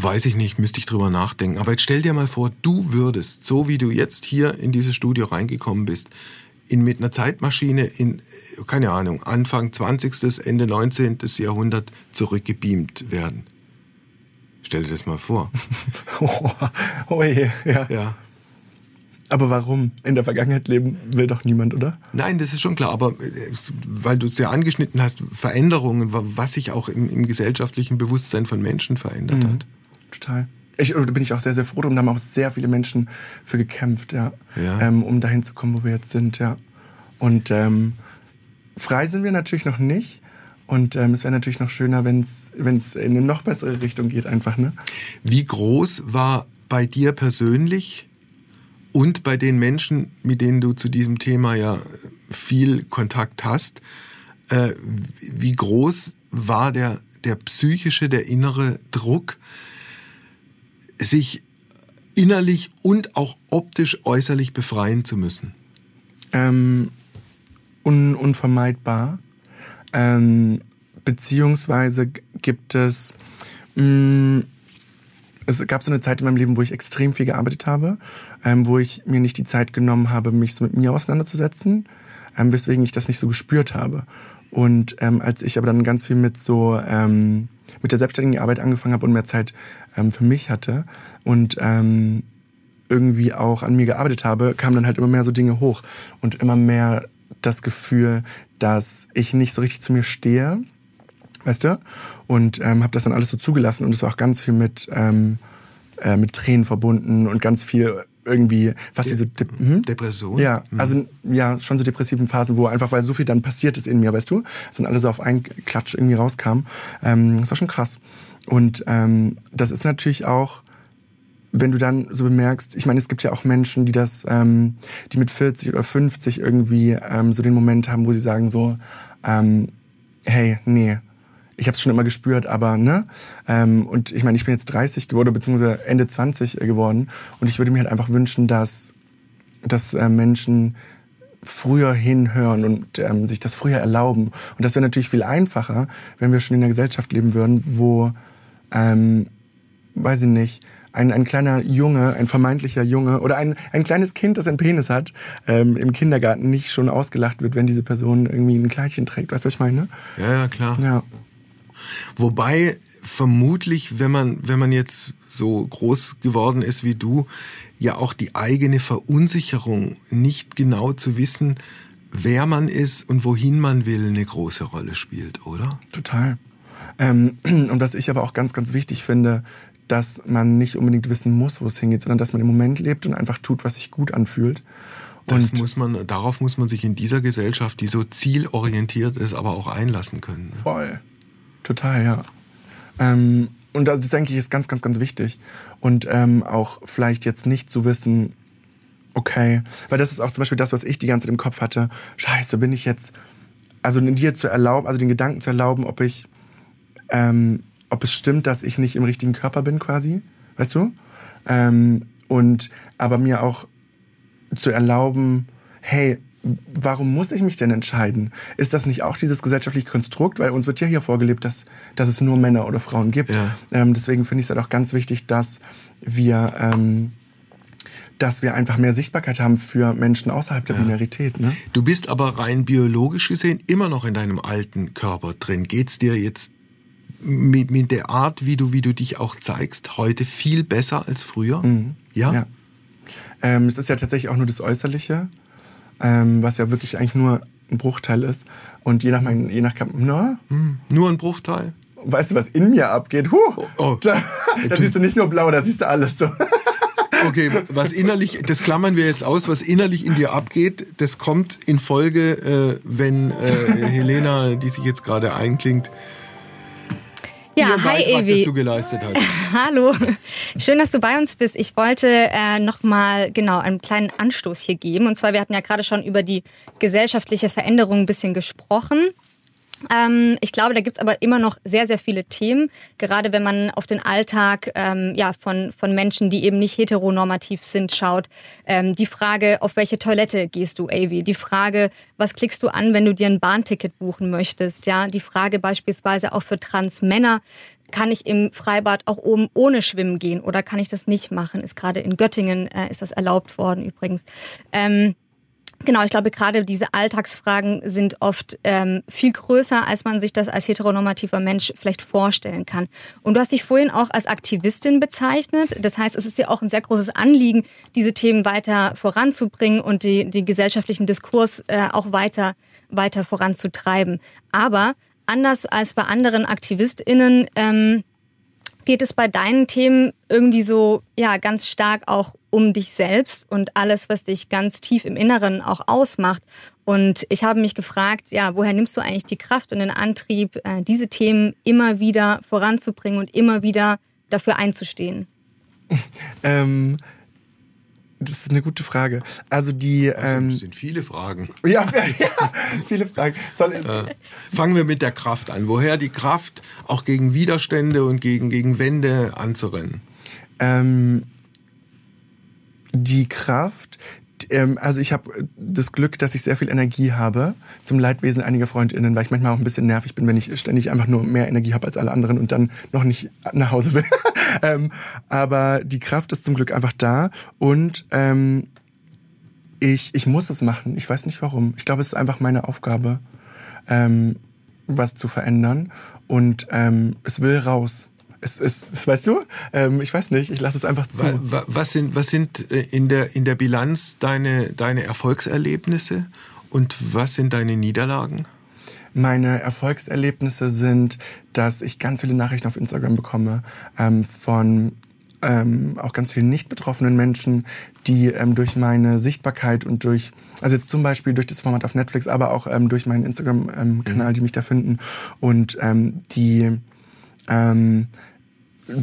Weiß ich nicht, müsste ich drüber nachdenken. Aber jetzt stell dir mal vor, du würdest, so wie du jetzt hier in dieses Studio reingekommen bist, in, mit einer Zeitmaschine in, keine Ahnung, Anfang 20., Ende 19. Jahrhundert zurückgebeamt werden. Stell dir das mal vor. oh, oh je, ja. Ja. Aber warum? In der Vergangenheit leben will doch niemand, oder? Nein, das ist schon klar. Aber äh, weil du es ja angeschnitten hast, Veränderungen, was sich auch im, im gesellschaftlichen Bewusstsein von Menschen verändert Mhm. hat. Total. Ich, da bin ich auch sehr, sehr froh drum. Da haben auch sehr viele Menschen für gekämpft, ja. Ja. Ähm, um dahin zu kommen, wo wir jetzt sind, ja. Und ähm, frei sind wir natürlich noch nicht. Und ähm, es wäre natürlich noch schöner, wenn es in eine noch bessere Richtung geht, einfach, ne? Wie groß war bei dir persönlich und bei den Menschen, mit denen du zu diesem Thema ja viel Kontakt hast, äh, wie groß war der, der psychische, der innere Druck, sich innerlich und auch optisch äußerlich befreien zu müssen? ähm, un unvermeidbar. Ähm, beziehungsweise gibt es, mh, es gab so eine Zeit in meinem Leben, wo ich extrem viel gearbeitet habe, ähm, wo ich mir nicht die Zeit genommen habe, mich so mit mir auseinanderzusetzen, ähm, weswegen ich das nicht so gespürt habe. Und ähm, als ich aber dann ganz viel mit so ähm, mit der selbstständigen Arbeit angefangen habe und mehr Zeit ähm, für mich hatte und ähm, irgendwie auch an mir gearbeitet habe, kamen dann halt immer mehr so Dinge hoch und immer mehr das Gefühl, dass ich nicht so richtig zu mir stehe, weißt du? Und ähm, habe das dann alles so zugelassen und es war auch ganz viel mit, ähm, äh, mit Tränen verbunden und ganz viel irgendwie, was wie so... Dep hm? Depression? Ja, also ja, schon so depressiven Phasen, wo einfach, weil so viel dann passiert ist in mir, weißt du, es dann alles so auf einen Klatsch irgendwie rauskam. Ähm, das war schon krass. Und ähm, das ist natürlich auch, wenn du dann so bemerkst, ich meine, es gibt ja auch Menschen, die das, ähm, die mit 40 oder 50 irgendwie ähm, so den Moment haben, wo sie sagen so, ähm, hey, nee, ich habe es schon immer gespürt, aber ne? Ähm, und ich meine, ich bin jetzt 30 geworden, beziehungsweise Ende 20 geworden. Und ich würde mir halt einfach wünschen, dass, dass äh, Menschen früher hinhören und ähm, sich das früher erlauben. Und das wäre natürlich viel einfacher, wenn wir schon in einer Gesellschaft leben würden, wo, ähm, weiß ich nicht, ein, ein kleiner Junge, ein vermeintlicher Junge oder ein, ein kleines Kind, das einen Penis hat, ähm, im Kindergarten nicht schon ausgelacht wird, wenn diese Person irgendwie ein Kleidchen trägt. Weißt du, was ich meine? Ja, ja, klar. Ja. Wobei vermutlich, wenn man, wenn man jetzt so groß geworden ist wie du, ja auch die eigene Verunsicherung, nicht genau zu wissen, wer man ist und wohin man will, eine große Rolle spielt, oder? Total. Ähm, und was ich aber auch ganz, ganz wichtig finde, dass man nicht unbedingt wissen muss, wo es hingeht, sondern dass man im Moment lebt und einfach tut, was sich gut anfühlt. Das Und muss man, darauf muss man sich in dieser Gesellschaft, die so zielorientiert ist, aber auch einlassen können. voll. Total, ja. Ähm, und das denke ich ist ganz, ganz, ganz wichtig. Und ähm, auch vielleicht jetzt nicht zu wissen, okay, weil das ist auch zum Beispiel das, was ich die ganze Zeit im Kopf hatte. Scheiße, bin ich jetzt, also dir zu erlauben, also den Gedanken zu erlauben, ob ich, ähm, ob es stimmt, dass ich nicht im richtigen Körper bin, quasi, weißt du? Ähm, und aber mir auch zu erlauben, hey, warum muss ich mich denn entscheiden? Ist das nicht auch dieses gesellschaftliche Konstrukt? Weil uns wird ja hier vorgelebt, dass, dass es nur Männer oder Frauen gibt. Ja. Ähm, deswegen finde ich es halt auch ganz wichtig, dass wir, ähm, dass wir einfach mehr Sichtbarkeit haben für Menschen außerhalb der Binarität. Ne? Du bist aber rein biologisch gesehen immer noch in deinem alten Körper drin. Geht's dir jetzt mit, mit der Art, wie du, wie du dich auch zeigst, heute viel besser als früher? Ja? Ja. Ähm, es ist ja tatsächlich auch nur das Äußerliche, ähm, was ja wirklich eigentlich nur ein Bruchteil ist. Und je nach, mein, je nach na, Hm, Nur ein Bruchteil? weißt du, was in mir abgeht? Huh, Oh. da, da siehst du nicht nur blau, da siehst du alles so. Okay, was innerlich, das klammern wir jetzt aus, was innerlich in dir abgeht, das kommt in Folge, äh, wenn äh, Helena, die sich jetzt gerade einklingt, Ja, ihren hi Beitrag Evi. dazu geleistet hat. Hallo, schön, dass du bei uns bist. Ich wollte äh, nochmal genau einen kleinen Anstoß hier geben. Und zwar, wir hatten ja gerade schon über die gesellschaftliche Veränderung ein bisschen gesprochen. Ähm, ich glaube, da gibt's aber immer noch sehr, sehr viele Themen, gerade wenn man auf den Alltag ähm, ja, von, von Menschen, die eben nicht heteronormativ sind, schaut. Ähm, die Frage, auf welche Toilette gehst du, Avi? Die Frage, was klickst du an, wenn du dir ein Bahnticket buchen möchtest? Ja, die Frage beispielsweise auch für Transmänner, kann ich im Freibad auch oben ohne Schwimmen gehen oder kann ich das nicht machen? Ist gerade in Göttingen äh, ist das erlaubt worden übrigens. Ähm, Genau, ich glaube, gerade diese Alltagsfragen sind oft ähm, viel größer, als man sich das als heteronormativer Mensch vielleicht vorstellen kann. Und du hast dich vorhin auch als Aktivistin bezeichnet. Das heißt, es ist dir auch ein sehr großes Anliegen, diese Themen weiter voranzubringen und die, die gesellschaftlichen Diskurs äh, auch weiter, weiter voranzutreiben. Aber anders als bei anderen AktivistInnen ähm, geht es bei deinen Themen irgendwie so ja ganz stark auch um dich selbst und alles, was dich ganz tief im Inneren auch ausmacht. Und ich habe mich gefragt, ja, woher nimmst du eigentlich die Kraft und den Antrieb, äh, diese Themen immer wieder voranzubringen und immer wieder dafür einzustehen? Ähm, das ist eine gute Frage. Also die. Das Ähm, sind viele Fragen. ja, ja, viele Fragen. Soll, Äh, fangen wir mit der Kraft an. Woher die Kraft, auch gegen Widerstände und gegen, gegen Wände anzurennen? Ähm, die Kraft, ähm, also ich habe das Glück, dass ich sehr viel Energie habe, zum Leidwesen einiger FreundInnen, weil ich manchmal auch ein bisschen nervig bin, wenn ich ständig einfach nur mehr Energie habe als alle anderen und dann noch nicht nach Hause will. ähm, aber die Kraft ist zum Glück einfach da und ähm, ich, ich muss es machen. Ich weiß nicht warum. Ich glaube, es ist einfach meine Aufgabe, ähm, was zu verändern und ähm, es will raus. Es ist, es, weißt du, ähm, ich weiß nicht, ich lasse es einfach zu. Wa- wa- Was sind, was sind äh, in der, in der Bilanz deine, deine Erfolgserlebnisse? Und was sind deine Niederlagen? Meine Erfolgserlebnisse sind, dass ich ganz viele Nachrichten auf Instagram bekomme ähm, von ähm, auch ganz vielen nicht betroffenen Menschen, die ähm, durch meine Sichtbarkeit und durch, also jetzt zum Beispiel durch das Format auf Netflix, aber auch ähm, durch meinen Instagram-Kanal, die mich da finden. Und ähm, die ähm,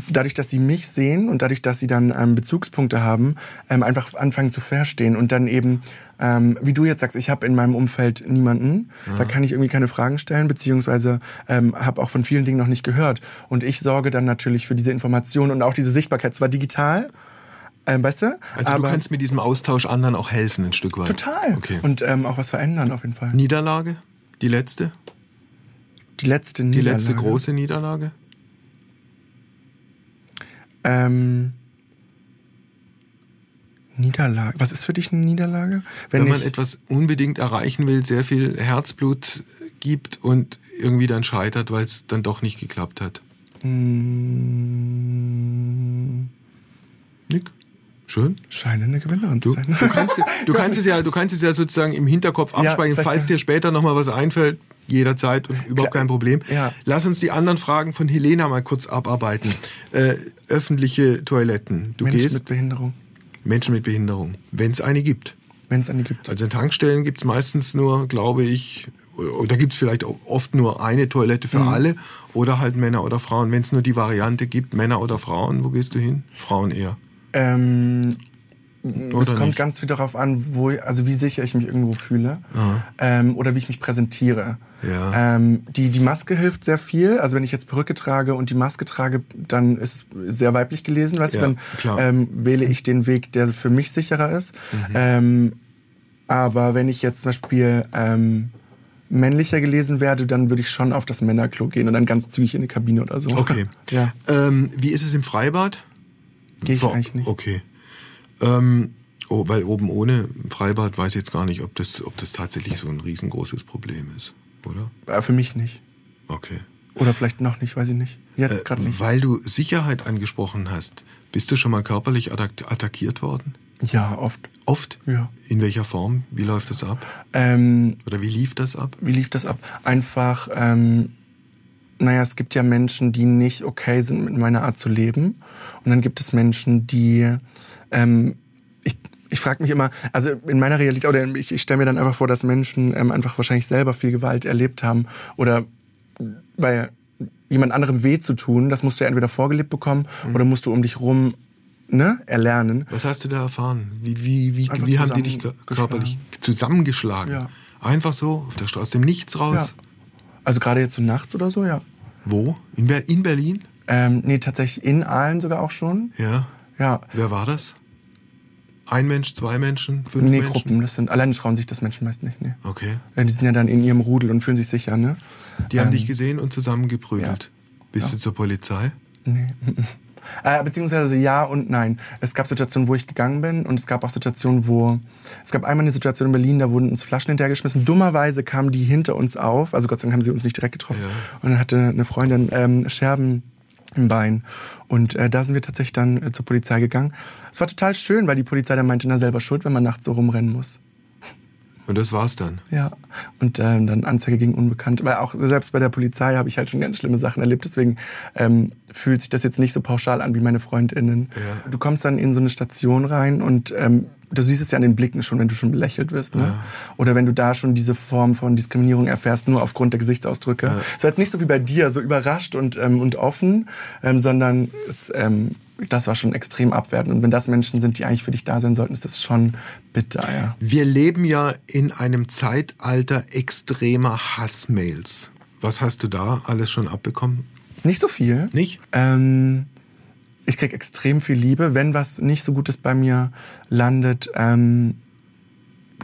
dadurch, dass sie mich sehen und dadurch, dass sie dann ähm, Bezugspunkte haben, ähm, einfach anfangen zu verstehen und dann eben, ähm, wie du jetzt sagst, ich habe in meinem Umfeld niemanden, da kann ich irgendwie keine Fragen stellen, beziehungsweise ähm, habe auch von vielen Dingen noch nicht gehört. Und ich sorge dann natürlich für diese Information und auch diese Sichtbarkeit, zwar digital, ähm, weißt du, Also aber du kannst mit diesem Austausch anderen auch helfen, ein Stück weit. total Okay. und ähm, auch was verändern auf jeden Fall. Niederlage? Die letzte? Die letzte Die Niederlage. letzte große Niederlage? Ähm, Niederlage. Was ist für dich eine Niederlage? Wenn, man ich- etwas unbedingt erreichen will, sehr viel Herzblut gibt und irgendwie dann scheitert, weil es dann doch nicht geklappt hat. Mm, Nick? Schön. scheine eine Gewinnerin zu Du, sein. du, kannst, du, kannst es ja, du kannst es ja sozusagen im Hinterkopf Ja, abspeichern, vielleicht falls ja. dir später nochmal was einfällt, jederzeit und überhaupt kein Problem. Ja. Lass uns die anderen Fragen von Helena mal kurz abarbeiten. Äh, öffentliche Toiletten. Du Menschen gehst mit Behinderung, Menschen mit Behinderung, wenn es eine gibt. wenn es eine gibt. Also in Tankstellen gibt es meistens nur, glaube ich, oder gibt es vielleicht oft nur eine Toilette Mhm. für alle oder halt Männer oder Frauen. Wenn es nur die Variante gibt, Männer oder Frauen, wo gehst du hin? Frauen eher. Ähm, es kommt nicht? ganz viel darauf an, wo, also wie sicher ich mich irgendwo fühle ähm, oder wie ich mich präsentiere. Ja. Ähm, die, die Maske hilft sehr viel. Also wenn ich jetzt Perücke trage und die Maske trage, dann ist sehr weiblich gelesen. Weißt Ja, du, dann klar. ähm, wähle ich den Weg, der für mich sicherer ist. Mhm. Ähm, aber wenn ich jetzt zum Beispiel ähm, männlicher gelesen werde, dann würde ich schon auf das Männerklo gehen und dann ganz zügig in die Kabine oder so. Okay. Ja, Ähm, wie ist es im Freibad? gehe ich Wo- eigentlich nicht. Okay. Ähm, oh, weil oben ohne Freibad weiß ich jetzt gar nicht, ob das, ob das tatsächlich so ein riesengroßes Problem ist, oder? Äh, Für mich nicht. Okay. Oder vielleicht noch nicht, weiß ich nicht. Jetzt Äh, gerade nicht. Weil du Sicherheit angesprochen hast, bist du schon mal körperlich attack attackiert worden? Ja, oft. Oft? Ja. In welcher Form? Wie läuft das ab? Ähm, Oder wie lief das ab? wie lief das ab? Einfach, ähm, naja, es gibt ja Menschen, die nicht okay sind mit meiner Art zu leben. Und dann gibt es Menschen, die, ähm, ich, frage mich immer, also in meiner Realität, oder ich, ich stelle mir dann einfach vor, dass Menschen ähm, einfach wahrscheinlich selber viel Gewalt erlebt haben. Oder weil jemand anderem weh zu tun, das musst du ja entweder vorgelebt bekommen oder musst du um dich rum ne, erlernen. Was hast du da erfahren? Wie, wie, wie, wie haben die dich körperlich zusammengeschlagen? Ja. Einfach so, auf der Straße, aus dem Nichts Ja. raus? Also gerade jetzt so nachts oder so, ja. Wo? In, Ber in Berlin? Ähm, nee, tatsächlich in Aalen sogar auch schon. Ja. Ja. Wer war das? Ein Mensch, zwei Menschen, fünf Nee, Menschen? Gruppen, das sind, alleine trauen sich das Menschen meist nicht, nee. Okay. Ja, Die sind ja dann in ihrem Rudel und fühlen sich sicher, ne? Die haben Ähm, dich gesehen und zusammengeprügelt. Bist du zur Polizei? Nee. Äh, beziehungsweise ja und nein. Es gab Situationen, wo ich gegangen bin und es gab auch Situationen, wo... Es gab einmal eine Situation in Berlin, da wurden uns Flaschen hinterhergeschmissen. Dummerweise kamen die hinter uns auf. Also Gott sei Dank haben sie uns nicht direkt getroffen. Ja. Und dann hatte eine Freundin ähm, Scherben im Bein. Und äh, da sind wir tatsächlich dann äh, zur Polizei gegangen. Es war total schön, weil die Polizei dann meinte, na selber schuld, wenn man nachts so rumrennen muss. Und das war's dann. Ja, und ähm, dann Anzeige gegen Unbekannt. Weil auch selbst bei der Polizei habe ich halt schon ganz schlimme Sachen erlebt. Deswegen ähm, fühlt sich das jetzt nicht so pauschal an wie meine FreundInnen. Ja. Du kommst dann in so eine Station rein und ähm, du siehst es ja an den Blicken schon, wenn du schon belächelt wirst. Ne? Ja. Oder wenn du da schon diese Form von Diskriminierung erfährst, nur aufgrund der Gesichtsausdrücke. Ja. Es war jetzt nicht so wie bei dir, so überrascht und, ähm, und offen, ähm, sondern es, ähm, das war schon extrem abwertend. Und wenn das Menschen sind, die eigentlich für dich da sein sollten, ist das schon bitter, ja. Wir leben ja in einem Zeitalter extremer Hassmails. Was hast du da alles schon abbekommen? Nicht so viel. Nicht? Ähm, ich krieg extrem viel Liebe. Wenn was nicht so Gutes bei mir landet, ähm,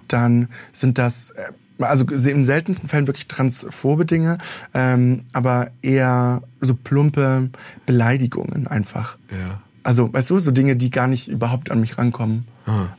dann sind das, äh, also in seltensten Fällen wirklich transphobe Dinge, ähm, aber eher so plumpe Beleidigungen einfach. Ja. Also, weißt du, so Dinge, die gar nicht überhaupt an mich rankommen.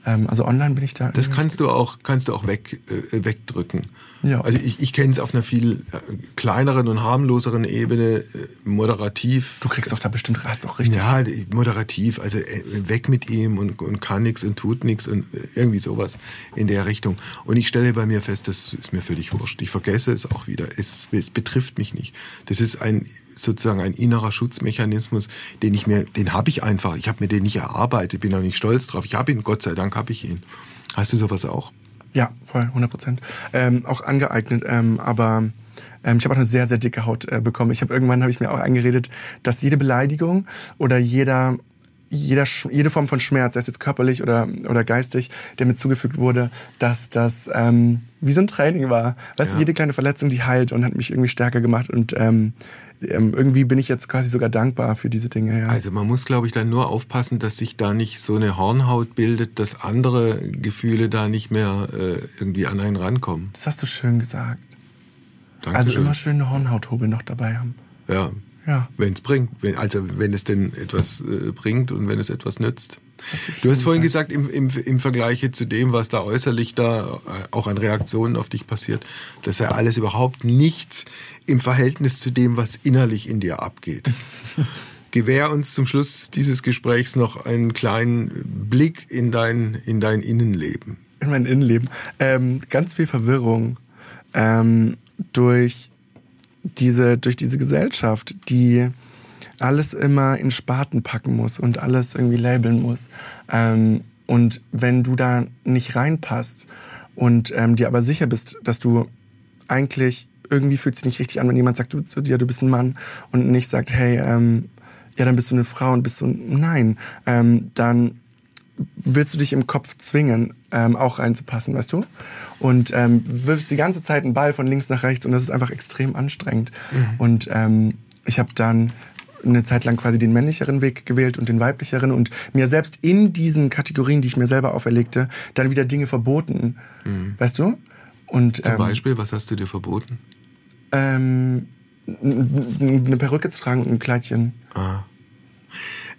Ähm, also online bin ich da. Das kannst du auch, kannst du auch weg, äh, wegdrücken. Ja. Also ich, ich kenne es auf einer viel äh, kleineren und harmloseren Ebene, äh, moderativ. du kriegst doch da bestimmt, hast doch richtig. Ja, moderativ, also äh, weg mit ihm und, und kann nichts und tut nichts und äh, irgendwie sowas in der Richtung. Und ich stelle bei mir fest, das ist mir völlig wurscht. Ich vergesse es auch wieder. Es, es betrifft mich nicht. Das ist ein sozusagen ein innerer Schutzmechanismus, den ich mir, den habe ich einfach. Ich habe mir den nicht erarbeitet, bin auch nicht stolz drauf. Ich habe ihn, Gott sei Dank habe ich ihn. Hast du sowas auch? Ja, voll, 100 Prozent. Ähm, auch angeeignet, ähm, aber ähm, ich habe auch eine sehr, sehr dicke Haut äh, bekommen. Ich habe irgendwann habe ich mir auch eingeredet, dass jede Beleidigung oder jeder jeder, jede Form von Schmerz, sei es jetzt körperlich oder, oder geistig, der mir zugefügt wurde, dass das ähm, wie so ein Training war. Weißt du, Ja. jede kleine Verletzung, die heilt und hat mich irgendwie stärker gemacht. Und ähm, ähm, irgendwie bin ich jetzt quasi sogar dankbar für diese Dinge. Ja. Also man muss, glaube ich, dann nur aufpassen, dass sich da nicht so eine Hornhaut bildet, dass andere Gefühle da nicht mehr äh, irgendwie an einen rankommen. das hast du schön gesagt. Dankeschön. Also immer schön eine Hornhauthobel noch dabei haben. Ja, Ja. wenn es bringt. Also wenn es denn etwas äh, bringt und wenn es etwas nützt. Du hast vorhin gesagt. gesagt, im, im, im Vergleich zu dem, was da äußerlich da äh, auch an Reaktionen auf dich passiert, das sei alles überhaupt nichts im Verhältnis zu dem, was innerlich in dir abgeht. Gewähr uns zum Schluss dieses Gesprächs noch einen kleinen Blick in dein, in dein Innenleben. in mein Innenleben. Ähm, ganz viel Verwirrung ähm, durch diese durch diese Gesellschaft, die alles immer in Spaten packen muss und alles irgendwie labeln muss. Ähm, und wenn du da nicht reinpasst und ähm, dir aber sicher bist, dass du eigentlich irgendwie fühlt es sich nicht richtig an, wenn jemand sagt du, zu dir, du bist ein Mann und nicht sagt, hey, ähm, ja, dann bist du eine Frau und bist so, nein, ähm, dann willst du dich im Kopf zwingen, ähm, auch reinzupassen, weißt du? Und ähm, wirfst die ganze Zeit einen Ball von links nach rechts und das ist einfach extrem anstrengend. Und ähm, ich habe dann eine Zeit lang quasi den männlicheren Weg gewählt und den weiblicheren und mir selbst in diesen Kategorien, die ich mir selber auferlegte, dann wieder Dinge verboten, weißt du? Und Zum ähm, Beispiel, was hast du dir verboten? ähm, eine Perücke zu tragen und ein Kleidchen. Ah.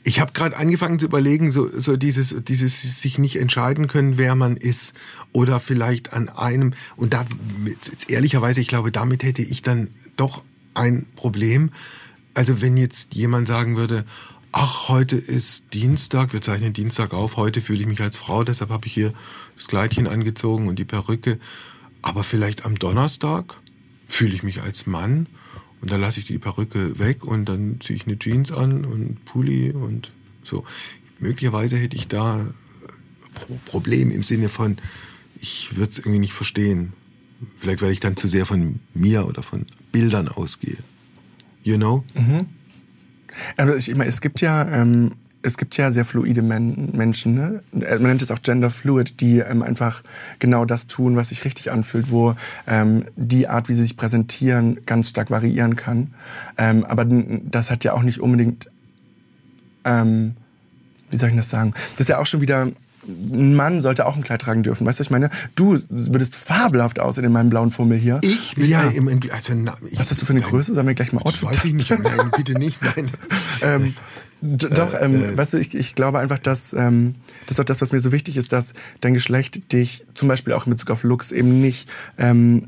Ich habe gerade angefangen zu überlegen, so, so dieses, dieses sich nicht entscheiden können, wer man ist. Oder vielleicht an einem, und da, jetzt, jetzt ehrlicherweise, ich glaube, damit hätte ich dann doch ein Problem. Also wenn jetzt jemand sagen würde, ach, heute ist Dienstag, wir zeichnen Dienstag auf, heute fühle ich mich als Frau, deshalb habe ich hier das Kleidchen angezogen und die Perücke. Aber vielleicht am Donnerstag fühle ich mich als Mann und dann lasse ich die Perücke weg und dann ziehe ich eine Jeans an und Pulli und so. Möglicherweise hätte ich da äh, Pro Problem im Sinne von, ich würde es irgendwie nicht verstehen. Vielleicht, weil ich dann zu sehr von mir oder von Bildern ausgehe. You know? Also ich, meine, es gibt ja, ähm, es gibt ja sehr fluide Men Menschen, ne? Äh, man nennt es auch Gender Fluid, die ähm, einfach genau das tun, was sich richtig anfühlt, wo ähm, die Art, wie sie sich präsentieren, ganz stark variieren kann. Ähm, aber das hat ja auch nicht unbedingt, ähm, wie soll ich das sagen? Das ist ja auch schon wieder. Ein Mann sollte auch ein Kleid tragen dürfen. Weißt du, ich meine? Du würdest fabelhaft aussehen in meinem blauen Fummel hier. Ich? Mit Ja. im, also, na, ich, Was hast du für eine Nein, Größe? Sollen wir gleich mal Outfit weiß ich nicht. Nein, bitte nicht. Nein. ähm, doch, ähm, äh. weißt du, ich, ich glaube einfach, dass ähm, das ist auch das, was mir so wichtig ist, dass dein Geschlecht dich zum Beispiel auch in Bezug auf Looks eben nicht ähm,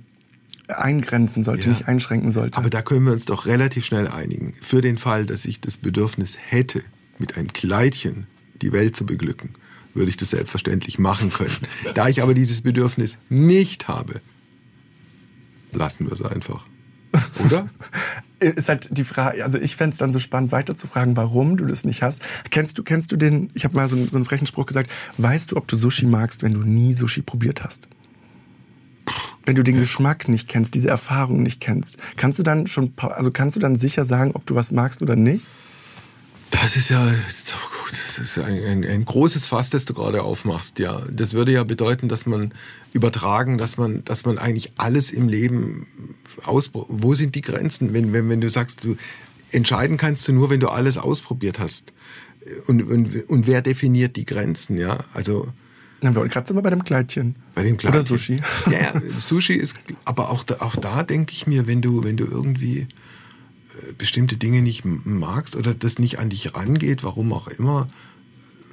eingrenzen sollte, Ja. nicht einschränken sollte. Aber da können wir uns doch relativ schnell einigen. Für den Fall, dass ich das Bedürfnis hätte, mit einem Kleidchen die Welt zu beglücken, würde ich das selbstverständlich machen können. da ich aber dieses Bedürfnis nicht habe, lassen wir es einfach. Oder? ist halt die Frage, also ich fänd's dann so spannend, weiter zu fragen, warum du das nicht hast. Kennst du, kennst du den, ich habe mal so, einen- so einen frechen Spruch gesagt, weißt du, ob du Sushi magst, wenn du nie Sushi probiert hast? Wenn du den Geschmack nicht kennst, diese Erfahrung nicht kennst, kannst du dann schon, also kannst du dann sicher sagen, ob du was magst oder nicht? Das ist ja gut. Das ist ein, ein, ein großes Fass, das du gerade aufmachst. Ja, das würde ja bedeuten, dass man übertragen, dass man, dass man eigentlich alles im Leben ausprobiert. Wo sind die Grenzen? Wenn, wenn, wenn du sagst, du entscheiden kannst du nur, wenn du alles ausprobiert hast. Und, und, und wer definiert die Grenzen? Ja, also Na, wir gerade sind wir bei dem Kleidchen. bei dem Kleidchen. Oder Sushi. Ja, ja, Sushi ist, aber auch da, auch da denke ich mir, wenn du, wenn du irgendwie bestimmte Dinge nicht magst oder das nicht an dich rangeht, warum auch immer,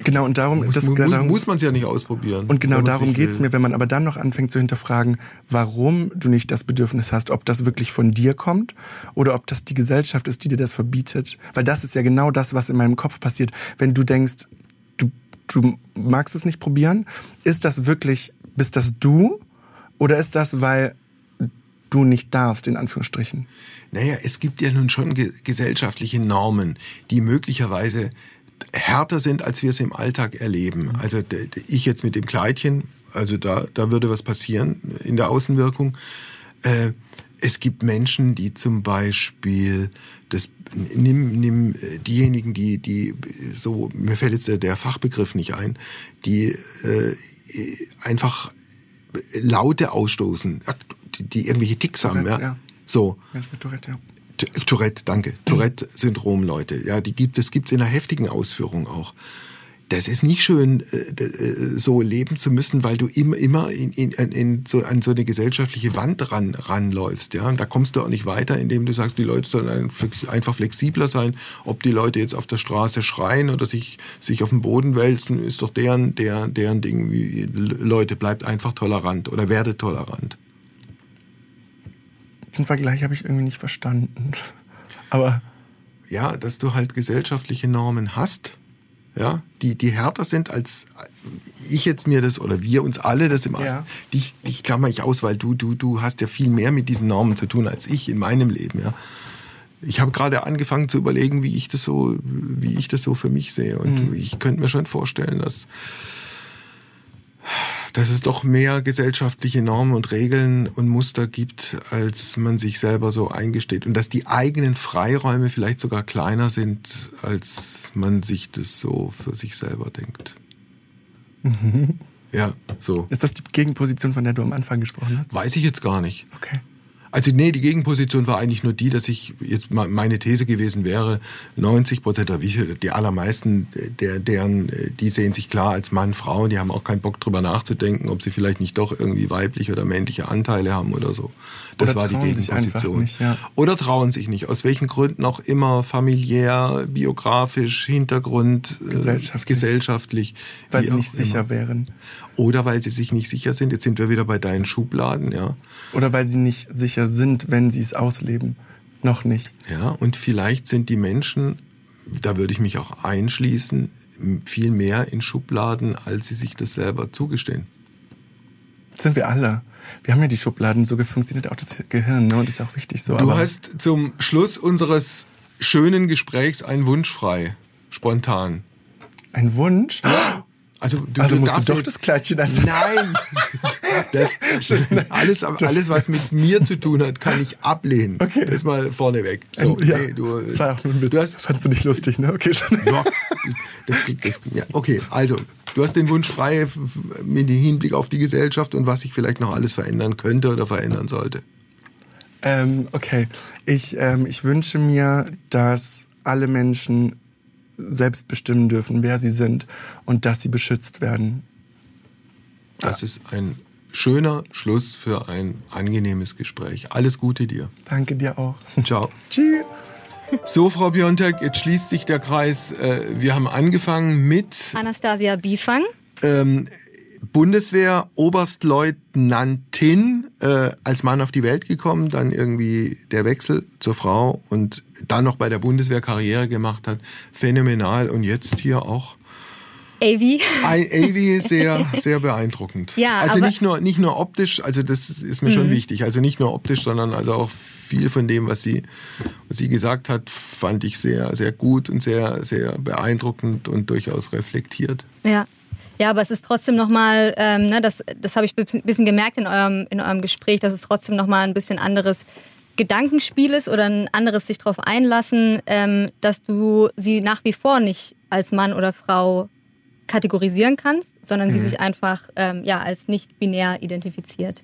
Genau, und darum, muss, das, muss, darum muss man es ja nicht ausprobieren. Und genau darum geht's will. mir, wenn man aber dann noch anfängt zu hinterfragen, warum du nicht das Bedürfnis hast, ob das wirklich von dir kommt oder ob das die Gesellschaft ist, die dir das verbietet. Weil das ist ja genau das, was in meinem Kopf passiert. Wenn du denkst, du, du magst es nicht probieren, ist das wirklich, bist das du oder ist das, weil du nicht darfst, in Anführungsstrichen? Naja, es gibt ja nun schon ge gesellschaftliche Normen, die möglicherweise härter sind, als wir es im Alltag erleben. Also d- d- ich jetzt mit dem Kleidchen, also da, da würde was passieren in der Außenwirkung. Äh, es gibt Menschen, die zum Beispiel das nimm, nimm äh, diejenigen, die die so mir fällt jetzt der, der Fachbegriff nicht ein, die äh, einfach Laute ausstoßen, die, die irgendwelche Ticks haben, Tourette, ja. ja. So. Tourette, ja. Tourette, danke. Tourette-Syndrom, Leute. Ja, die gibt es gibt's in einer heftigen Ausführung auch. Das ist nicht schön, äh, äh, so leben zu müssen, weil du immer, immer in, in, in so, an so eine gesellschaftliche Wand ran, ranläufst. Ja? Und da kommst du auch nicht weiter, indem du sagst, die Leute sollen ein- einfach flexibler sein. Ob die Leute jetzt auf der Straße schreien oder sich, sich auf den Boden wälzen, ist doch deren, deren, deren Ding. Leute, bleibt einfach tolerant oder werdet tolerant. Den Vergleich habe ich irgendwie nicht verstanden. Aber ja, dass du halt gesellschaftliche Normen hast, ja, die, die härter sind als ich jetzt mir das oder wir uns alle das im Ja. dich, dich klammer ich aus, weil du, du, du hast ja viel mehr mit diesen Normen zu tun als ich in meinem Leben, ja. Ich habe gerade angefangen zu überlegen, wie ich das so, wie ich das so für mich sehe. Und ich könnte mir schon vorstellen, dass, dass es doch mehr gesellschaftliche Normen und Regeln und Muster gibt, als man sich selber so eingesteht. Und dass die eigenen Freiräume vielleicht sogar kleiner sind, als man sich das so für sich selber denkt. Ja, so. ist das die Gegenposition, von der du am Anfang gesprochen hast? Weiß ich jetzt gar nicht. Okay. Also nee, die Gegenposition war eigentlich nur die, dass ich jetzt meine These gewesen wäre, 90 Prozent oder wie die allermeisten, der, deren, die sehen sich klar als Mann, Frau, die haben auch keinen Bock drüber nachzudenken, ob sie vielleicht nicht doch irgendwie weibliche oder männliche Anteile haben oder so. Das Oder war die Gegenposition. nicht, ja. Oder trauen sich nicht, aus welchen Gründen auch immer, familiär, biografisch, Hintergrund, äh, Gesellschaftlich. gesellschaftlich Weil sie nicht sicher immer. wären. Oder weil sie sich nicht sicher sind. Jetzt sind wir wieder bei deinen Schubladen, ja. Oder weil sie nicht sicher sind, wenn sie es ausleben. Noch nicht. Ja, und vielleicht sind die Menschen, da würde ich mich auch einschließen, viel mehr in Schubladen, als sie sich das selber zugestehen. Das sind wir alle. Wir haben ja die Schubladen, so funktioniert auch das Gehirn, ne? Und das ist auch wichtig so. Du hast zum Schluss unseres schönen Gesprächs einen Wunsch frei, spontan. einen Wunsch. Also, du, Also du musst du doch das Kleidchen anziehen. Nein, das, alles, alles, was mit mir zu tun hat, kann ich ablehnen. Okay. Das mal vorneweg. So, ja, nee, du, das war auch nur ein Witz. du hast, Fandst du nicht lustig, ne? Okay, schon. ja, das, das, ja, okay, also, du hast den Wunsch frei mit Hinblick auf die Gesellschaft und was sich vielleicht noch alles verändern könnte oder verändern sollte. Ähm, okay. Ich, ähm, ich wünsche mir, dass alle Menschen selbst bestimmen dürfen, wer sie sind und dass sie beschützt werden. Das ist ein schöner Schluss für ein angenehmes Gespräch. Alles Gute dir. Danke dir auch. Ciao. Tschüss. So, Frau Biontek, jetzt schließt sich der Kreis. Äh, Wir haben angefangen mit Anastasia Bifang. ähm, Bundeswehr Oberstleutnantin äh, als Mann auf die Welt gekommen, dann irgendwie der Wechsel zur Frau und dann noch bei der Bundeswehr Karriere gemacht hat. Phänomenal und jetzt hier auch Avi. Avi sehr, sehr beeindruckend. Ja, also Mhm. nicht nur, nicht nur optisch, also das ist mir schon wichtig, also nicht nur optisch, sondern also auch viel von dem, was sie, was sie gesagt hat, fand ich sehr, sehr gut und sehr, sehr beeindruckend und durchaus reflektiert. Ja. Ja, aber es ist trotzdem nochmal, ähm, ne, das, das habe ich ein bisschen gemerkt in eurem, in eurem Gespräch, dass es trotzdem nochmal ein bisschen anderes Gedankenspiel ist oder ein anderes sich darauf einlassen, ähm, dass du sie nach wie vor nicht als Mann oder Frau kategorisieren kannst, sondern sie sich einfach ähm, ja, als nicht binär identifiziert.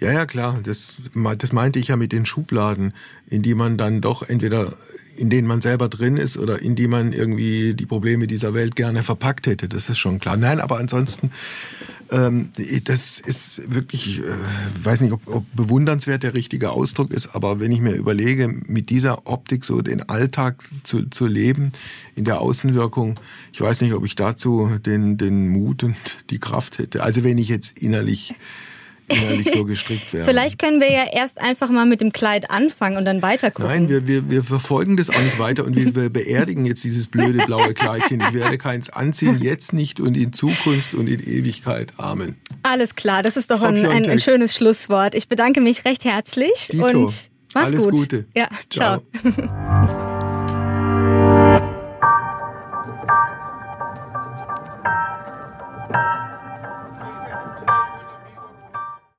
Ja, ja, klar. Das, das meinte ich ja mit den Schubladen, in die man dann doch entweder in denen man selber drin ist oder in die man irgendwie die Probleme dieser Welt gerne verpackt hätte. Das ist schon klar. Nein, aber ansonsten, ähm, das ist wirklich, äh, weiß nicht, ob, ob bewundernswert der richtige Ausdruck ist, aber wenn ich mir überlege, mit dieser Optik so den Alltag zu, zu leben, in der Außenwirkung, ich weiß nicht, ob ich dazu den, den Mut und die Kraft hätte. Also wenn ich jetzt innerlich innerlich so gestrickt wäre. Vielleicht können wir ja erst einfach mal mit dem Kleid anfangen und dann weiter gucken. Nein, wir, wir, wir verfolgen das auch nicht weiter und wir, wir beerdigen jetzt dieses blöde blaue Kleidchen. Ich werde keins anziehen, jetzt nicht und in Zukunft und in Ewigkeit. Amen. Alles klar, das ist doch ein, ein, ein schönes Schlusswort. Ich bedanke mich recht herzlich Dito. und mach's Alles gut. Gute. Ja, ciao. Ciao.